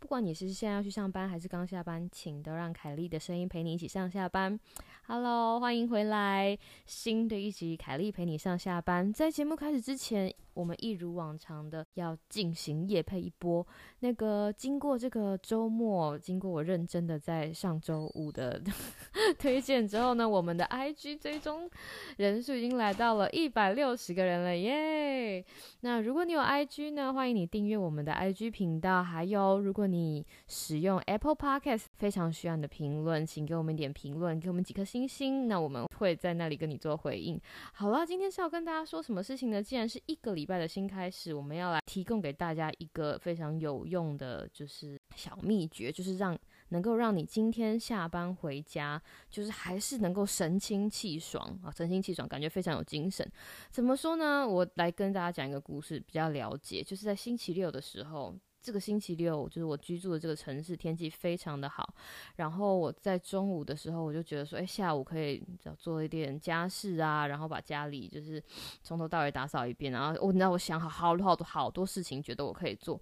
不管你是现在要去上班还是刚下班，请都让凯莉的声音陪你一起上下班。Hello，欢迎回来，新的一集凯莉陪你上下班。在节目开始之前。我们一如往常的要进行夜配一波。那个经过这个周末，经过我认真的在上周五的 推荐之后呢，我们的 IG 追踪人数已经来到了一百六十个人了耶！那如果你有 IG 呢，欢迎你订阅我们的 IG 频道。还有，如果你使用 Apple Podcast，非常需要你的评论，请给我们一点评论，给我们几颗星星，那我们会在那里跟你做回应。好了，今天是要跟大家说什么事情呢？既然是一个礼拜的新开始，我们要来提供给大家一个非常有用的，就是小秘诀，就是让能够让你今天下班回家，就是还是能够神清气爽啊，神清气爽，感觉非常有精神。怎么说呢？我来跟大家讲一个故事，比较了解，就是在星期六的时候。这个星期六就是我居住的这个城市天气非常的好，然后我在中午的时候我就觉得说，哎，下午可以做一点家事啊，然后把家里就是从头到尾打扫一遍，然后我你知道我想好好多好多好多事情，觉得我可以做，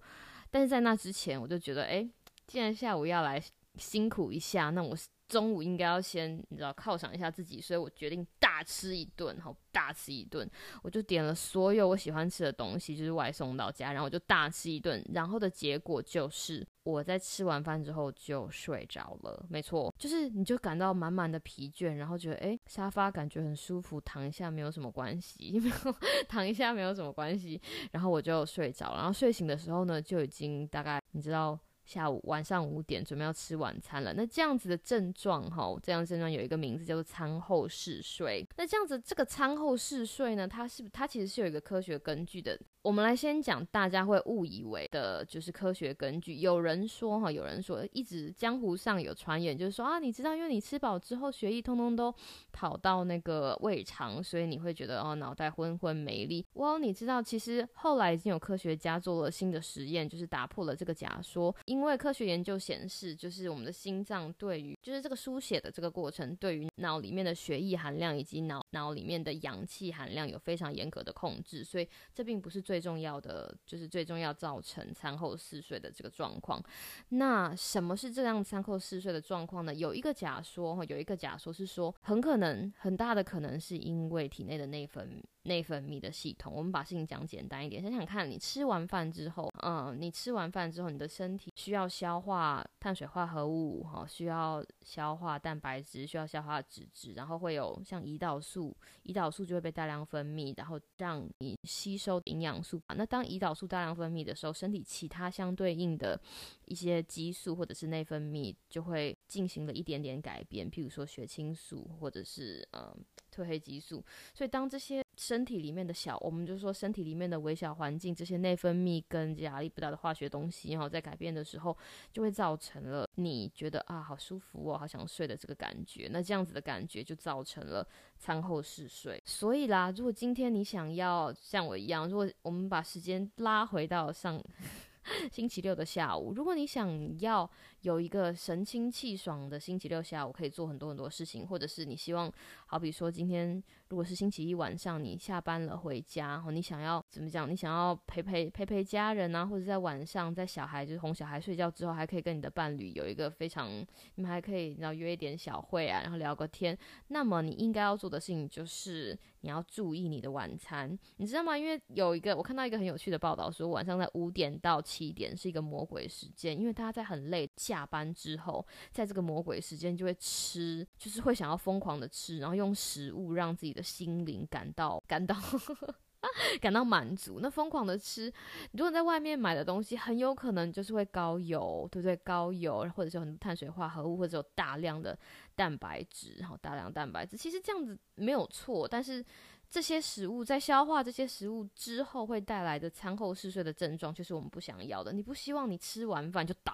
但是在那之前我就觉得，哎，既然下午要来辛苦一下，那我。中午应该要先你知道犒赏一下自己，所以我决定大吃一顿，好大吃一顿。我就点了所有我喜欢吃的东西，就是外送到家，然后我就大吃一顿。然后的结果就是我在吃完饭之后就睡着了。没错，就是你就感到满满的疲倦，然后觉得诶沙发感觉很舒服，躺一下没有什么关系，躺一下没有什么关系。然后我就睡着，然后睡醒的时候呢，就已经大概你知道。下午晚上五点准备要吃晚餐了，那这样子的症状哈，这样症状有一个名字叫做餐后嗜睡。那这样子这个餐后嗜睡呢，它是它其实是有一个科学根据的。我们来先讲大家会误以为的就是科学根据。有人说哈，有人说一直江湖上有传言，就是说啊，你知道，因为你吃饱之后血液通通都跑到那个胃肠，所以你会觉得哦脑袋昏昏没力。哇，你知道其实后来已经有科学家做了新的实验，就是打破了这个假说。因因为科学研究显示，就是我们的心脏对于就是这个书写的这个过程，对于脑里面的血液含量以及脑脑里面的氧气含量有非常严格的控制，所以这并不是最。重要的就是最重要造成餐后嗜睡的这个状况。那什么是这样餐后嗜睡的状况呢？有一个假说哈，有一个假说是说，很可能很大的可能是因为体内的内分内分泌的系统。我们把事情讲简单一点，想想看，你吃完饭之后，嗯，你吃完饭之后，你的身体需要消化碳水化合物哈，需要消化蛋白质，需要消化脂质，然后会有像胰岛素，胰岛素就会被大量分泌，然后让你吸收营养。素那当胰岛素大量分泌的时候，身体其他相对应的一些激素或者是内分泌就会进行了一点点改变，譬如说血清素或者是呃褪黑激素。所以当这些身体里面的小，我们就说身体里面的微小环境，这些内分泌跟压力不大的化学东西，然后在改变的时候，就会造成了你觉得啊好舒服哦，好想睡的这个感觉。那这样子的感觉就造成了餐后嗜睡。所以啦，如果今天你想要像我一样，如果我们把时间拉回到上 星期六的下午，如果你想要。有一个神清气爽的星期六下午，可以做很多很多事情，或者是你希望，好比说今天如果是星期一晚上，你下班了回家，后你想要怎么讲？你想要陪陪陪陪家人啊，或者在晚上在小孩就是哄小孩睡觉之后，还可以跟你的伴侣有一个非常，你们还可以然后约一点小会啊，然后聊个天。那么你应该要做的事情就是你要注意你的晚餐，你知道吗？因为有一个我看到一个很有趣的报道说，晚上在五点到七点是一个魔鬼时间，因为大家在很累下。下班之后，在这个魔鬼时间就会吃，就是会想要疯狂的吃，然后用食物让自己的心灵感到感到 感到满足。那疯狂的吃，如果在外面买的东西，很有可能就是会高油，对不对？高油，或者是很多碳水化合物，或者有大量的蛋白质，然后大量蛋白质。其实这样子没有错，但是这些食物在消化这些食物之后会带来的餐后嗜睡的症状，就是我们不想要的。你不希望你吃完饭就倒，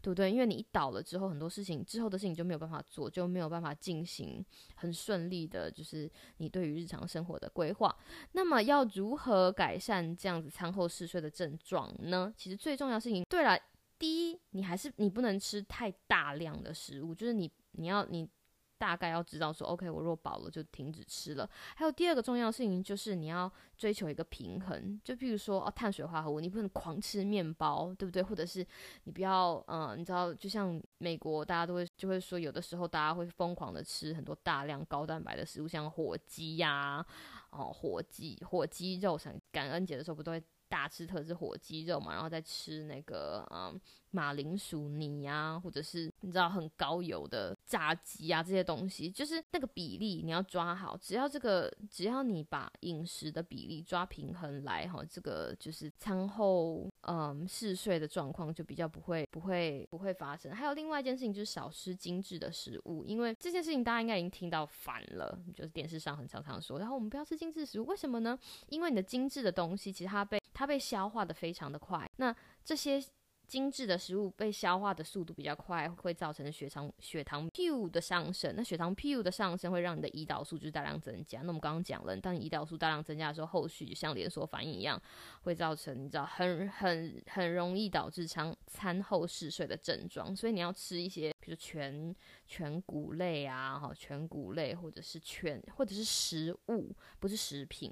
对不对？因为你一倒了之后，很多事情之后的事情就没有办法做，就没有办法进行很顺利的，就是你对于日常生活的规划。那么要如何改善这样子餐后嗜睡的症状呢？其实最重要事情，对了，第一，你还是你不能吃太大量的食物，就是你你要你。大概要知道说，OK，我若饱了就停止吃了。还有第二个重要事情就是你要追求一个平衡，就比如说哦，碳水化合物你不能狂吃面包，对不对？或者是你不要，嗯，你知道，就像美国大家都会就会说，有的时候大家会疯狂的吃很多大量高蛋白的食物，像火鸡呀，哦，火鸡火鸡肉，像感恩节的时候不都会大吃特吃火鸡肉嘛，然后再吃那个，嗯。马铃薯泥啊，或者是你知道很高油的炸鸡啊，这些东西就是那个比例你要抓好。只要这个，只要你把饮食的比例抓平衡来哈，这个就是餐后嗯嗜睡的状况就比较不会不会不会发生。还有另外一件事情就是少吃精致的食物，因为这件事情大家应该已经听到烦了，就是电视上很常常说，然后我们不要吃精致食物，为什么呢？因为你的精致的东西其实它被它被消化的非常的快，那这些。精致的食物被消化的速度比较快，会造成血糖血糖 P U 的上升。那血糖 P U 的上升会让你的胰岛素就大量增加。那我们刚刚讲了，当你胰岛素大量增加的时候，后续就像连锁反应一样，会造成你知道很很很容易导致餐餐后嗜睡的症状。所以你要吃一些，比如全全谷类啊，哈，全谷类或者是全或者是食物，不是食品。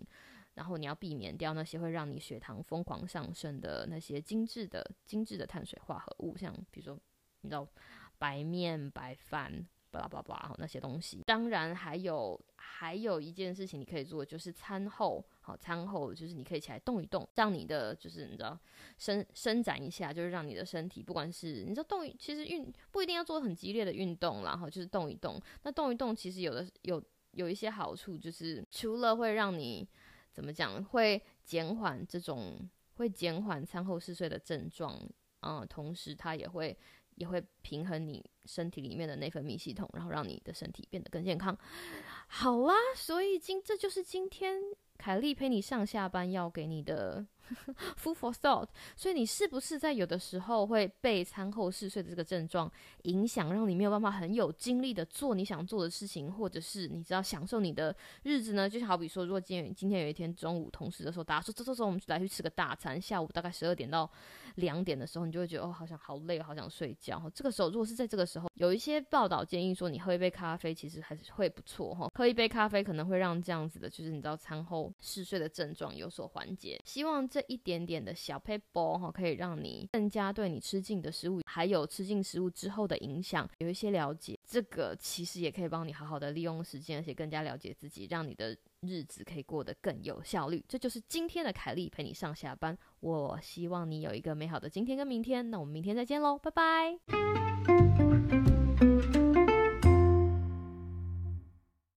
然后你要避免掉那些会让你血糖疯狂上升的那些精致的精致的碳水化合物，像比如说你知道白面白饭巴拉巴拉那些东西。当然还有还有一件事情你可以做，就是餐后好餐后就是你可以起来动一动，让你的就是你知道伸伸展一下，就是让你的身体不管是你知道动，其实运不一定要做很激烈的运动，然后就是动一动。那动一动其实有的有有一些好处，就是除了会让你怎么讲会减缓这种会减缓餐后嗜睡的症状，嗯，同时它也会也会平衡你身体里面的内分泌系统，然后让你的身体变得更健康。好啊，所以今这就是今天凯莉陪你上下班要给你的。Food for thought，所以你是不是在有的时候会被餐后嗜睡的这个症状影响，让你没有办法很有精力的做你想做的事情，或者是你知道享受你的日子呢？就好比说，如果今天今天有一天中午同事的时候，大家说走走走，我们来去吃个大餐，下午大概十二点到两点的时候，你就会觉得哦，好像好累，好想睡觉。这个时候，如果是在这个时候，有一些报道建议说，你喝一杯咖啡其实还是会不错哈。喝一杯咖啡可能会让这样子的，就是你知道餐后嗜睡的症状有所缓解。希望。这一点点的小 paper 哈，可以让你更加对你吃进的食物，还有吃进食物之后的影响有一些了解。这个其实也可以帮你好好的利用时间，而且更加了解自己，让你的日子可以过得更有效率。这就是今天的凯莉陪你上下班。我希望你有一个美好的今天跟明天。那我们明天再见喽，拜拜。